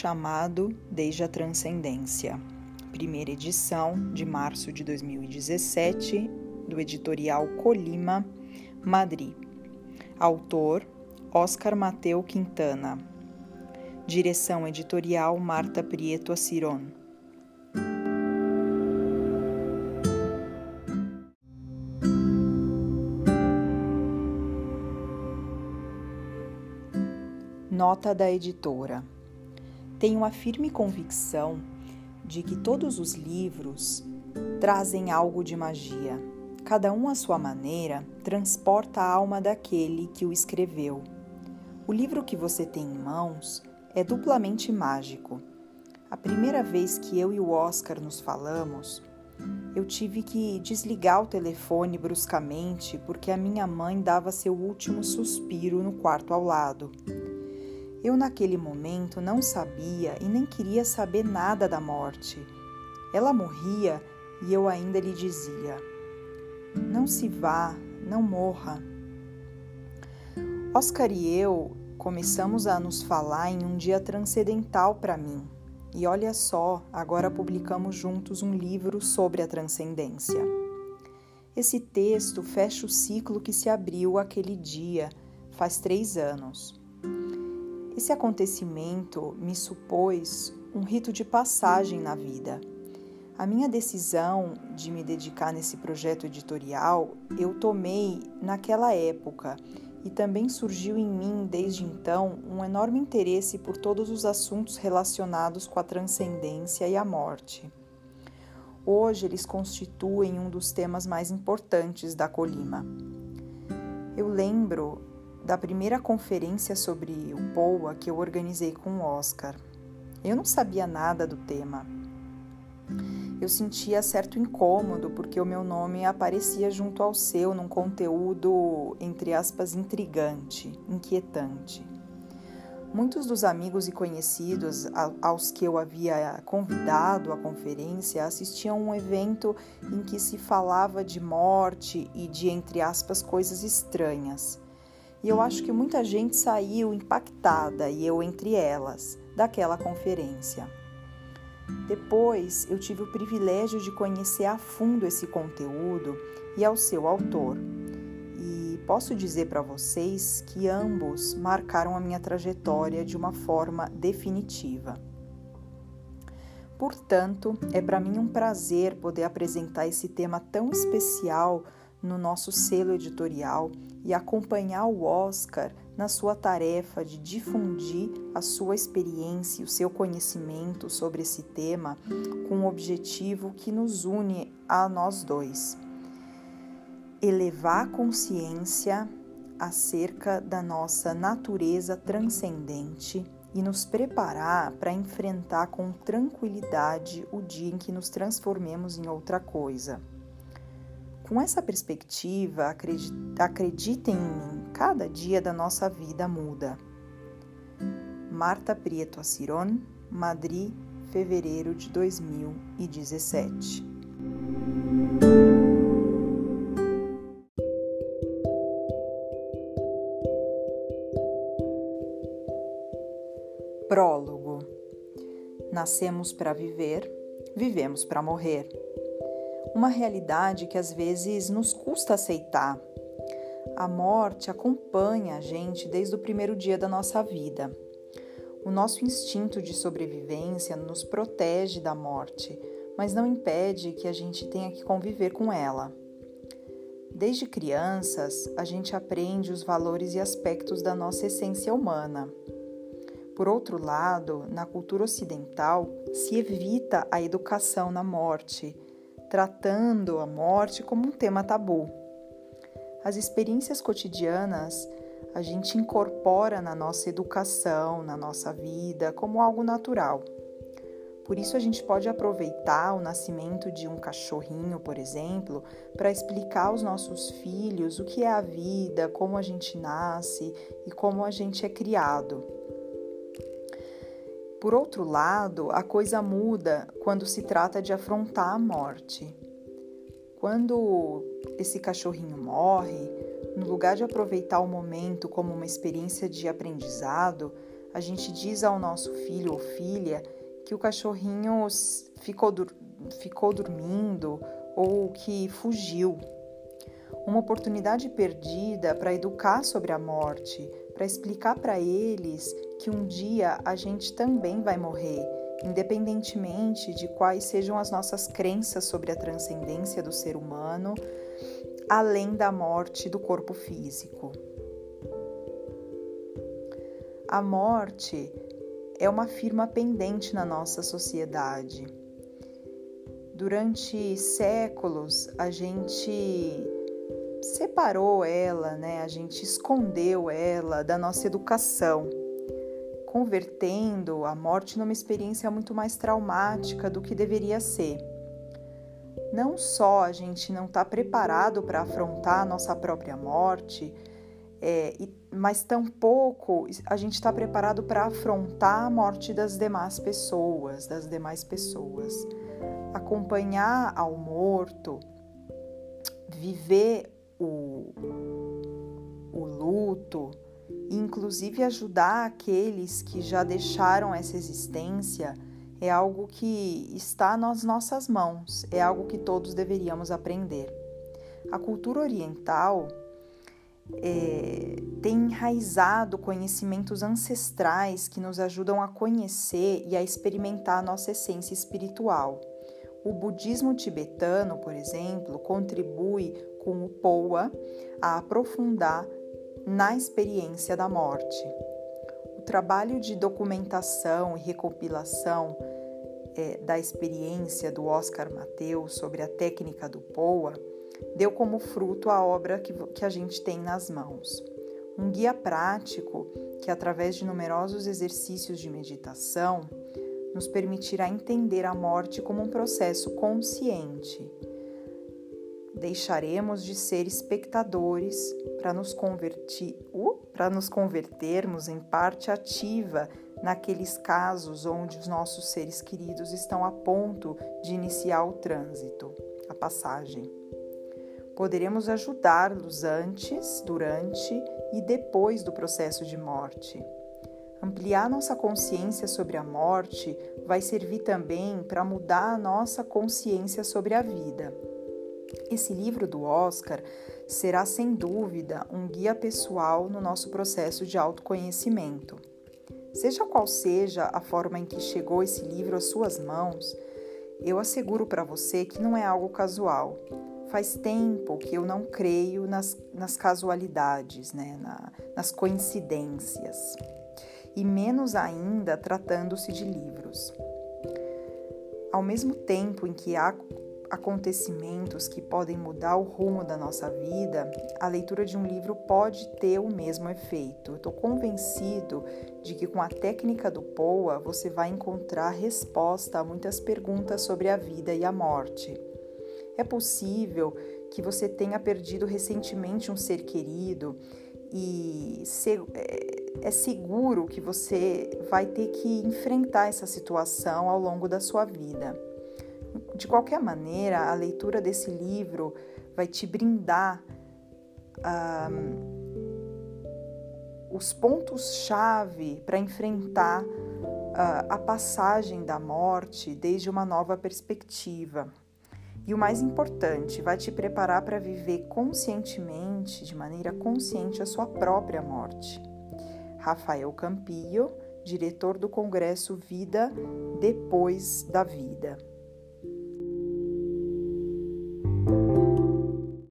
Chamado desde a transcendência. Primeira edição de março de 2017, do editorial Colima, Madrid. Autor Oscar Mateu Quintana. Direção editorial Marta Prieto Aciron. Nota da editora. Tenho a firme convicção de que todos os livros trazem algo de magia. Cada um à sua maneira transporta a alma daquele que o escreveu. O livro que você tem em mãos é duplamente mágico. A primeira vez que eu e o Oscar nos falamos, eu tive que desligar o telefone bruscamente porque a minha mãe dava seu último suspiro no quarto ao lado. Eu, naquele momento, não sabia e nem queria saber nada da morte. Ela morria e eu ainda lhe dizia: Não se vá, não morra. Oscar e eu começamos a nos falar em um dia transcendental para mim. E olha só, agora publicamos juntos um livro sobre a transcendência. Esse texto fecha o ciclo que se abriu aquele dia, faz três anos. Esse acontecimento me supôs um rito de passagem na vida. A minha decisão de me dedicar nesse projeto editorial eu tomei naquela época e também surgiu em mim desde então um enorme interesse por todos os assuntos relacionados com a transcendência e a morte. Hoje eles constituem um dos temas mais importantes da Colima. Eu lembro da primeira conferência sobre o POA que eu organizei com o Oscar. Eu não sabia nada do tema. Eu sentia certo incômodo porque o meu nome aparecia junto ao seu num conteúdo, entre aspas, intrigante, inquietante. Muitos dos amigos e conhecidos aos que eu havia convidado à conferência assistiam a um evento em que se falava de morte e de, entre aspas, coisas estranhas. E eu acho que muita gente saiu impactada, e eu entre elas, daquela conferência. Depois eu tive o privilégio de conhecer a fundo esse conteúdo e ao seu autor. E posso dizer para vocês que ambos marcaram a minha trajetória de uma forma definitiva. Portanto, é para mim um prazer poder apresentar esse tema tão especial no nosso selo editorial e acompanhar o Oscar na sua tarefa de difundir a sua experiência e o seu conhecimento sobre esse tema com um objetivo que nos une a nós dois: elevar a consciência acerca da nossa natureza transcendente e nos preparar para enfrentar com tranquilidade o dia em que nos transformemos em outra coisa. Com essa perspectiva, acreditem em mim, cada dia da nossa vida muda. Marta Prieto Aciron, Madrid, fevereiro de 2017. Prólogo: Nascemos para viver, vivemos para morrer uma realidade que às vezes nos custa aceitar. A morte acompanha a gente desde o primeiro dia da nossa vida. O nosso instinto de sobrevivência nos protege da morte, mas não impede que a gente tenha que conviver com ela. Desde crianças, a gente aprende os valores e aspectos da nossa essência humana. Por outro lado, na cultura ocidental, se evita a educação na morte tratando a morte como um tema tabu. As experiências cotidianas a gente incorpora na nossa educação, na nossa vida, como algo natural. Por isso, a gente pode aproveitar o nascimento de um cachorrinho, por exemplo, para explicar aos nossos filhos o que é a vida, como a gente nasce e como a gente é criado. Por outro lado, a coisa muda quando se trata de afrontar a morte. Quando esse cachorrinho morre, no lugar de aproveitar o momento como uma experiência de aprendizado, a gente diz ao nosso filho ou filha que o cachorrinho ficou, ficou dormindo ou que fugiu. Uma oportunidade perdida para educar sobre a morte, para explicar para eles que um dia a gente também vai morrer, independentemente de quais sejam as nossas crenças sobre a transcendência do ser humano, além da morte do corpo físico. A morte é uma firma pendente na nossa sociedade. Durante séculos, a gente separou ela, né? A gente escondeu ela da nossa educação, convertendo a morte numa experiência muito mais traumática do que deveria ser. Não só a gente não está preparado para afrontar a nossa própria morte, é, mas tampouco a gente está preparado para afrontar a morte das demais pessoas, das demais pessoas. Acompanhar ao morto, viver o, o luto, e inclusive ajudar aqueles que já deixaram essa existência, é algo que está nas nossas mãos, é algo que todos deveríamos aprender. A cultura oriental é, tem enraizado conhecimentos ancestrais que nos ajudam a conhecer e a experimentar a nossa essência espiritual. O budismo tibetano, por exemplo, contribui com o Poa a aprofundar na experiência da morte. O trabalho de documentação e recompilação é, da experiência do Oscar Mateus sobre a técnica do Poa deu como fruto a obra que, que a gente tem nas mãos. Um guia prático que, através de numerosos exercícios de meditação, nos permitirá entender a morte como um processo consciente. Deixaremos de ser espectadores para nos, uh, nos convertermos em parte ativa naqueles casos onde os nossos seres queridos estão a ponto de iniciar o trânsito, a passagem. Poderemos ajudá-los antes, durante e depois do processo de morte. Ampliar nossa consciência sobre a morte vai servir também para mudar a nossa consciência sobre a vida. Esse livro do Oscar será sem dúvida um guia pessoal no nosso processo de autoconhecimento. Seja qual seja a forma em que chegou esse livro às suas mãos, eu asseguro para você que não é algo casual. Faz tempo que eu não creio nas, nas casualidades, né? Na, nas coincidências, e menos ainda tratando-se de livros. Ao mesmo tempo em que há acontecimentos que podem mudar o rumo da nossa vida, a leitura de um livro pode ter o mesmo efeito. Estou convencido de que com a técnica do POA você vai encontrar resposta a muitas perguntas sobre a vida e a morte. É possível que você tenha perdido recentemente um ser querido e é, é seguro que você vai ter que enfrentar essa situação ao longo da sua vida. De qualquer maneira, a leitura desse livro vai te brindar um, os pontos-chave para enfrentar uh, a passagem da morte desde uma nova perspectiva. E o mais importante, vai te preparar para viver conscientemente, de maneira consciente, a sua própria morte. Rafael Campillo, diretor do Congresso Vida Depois da Vida.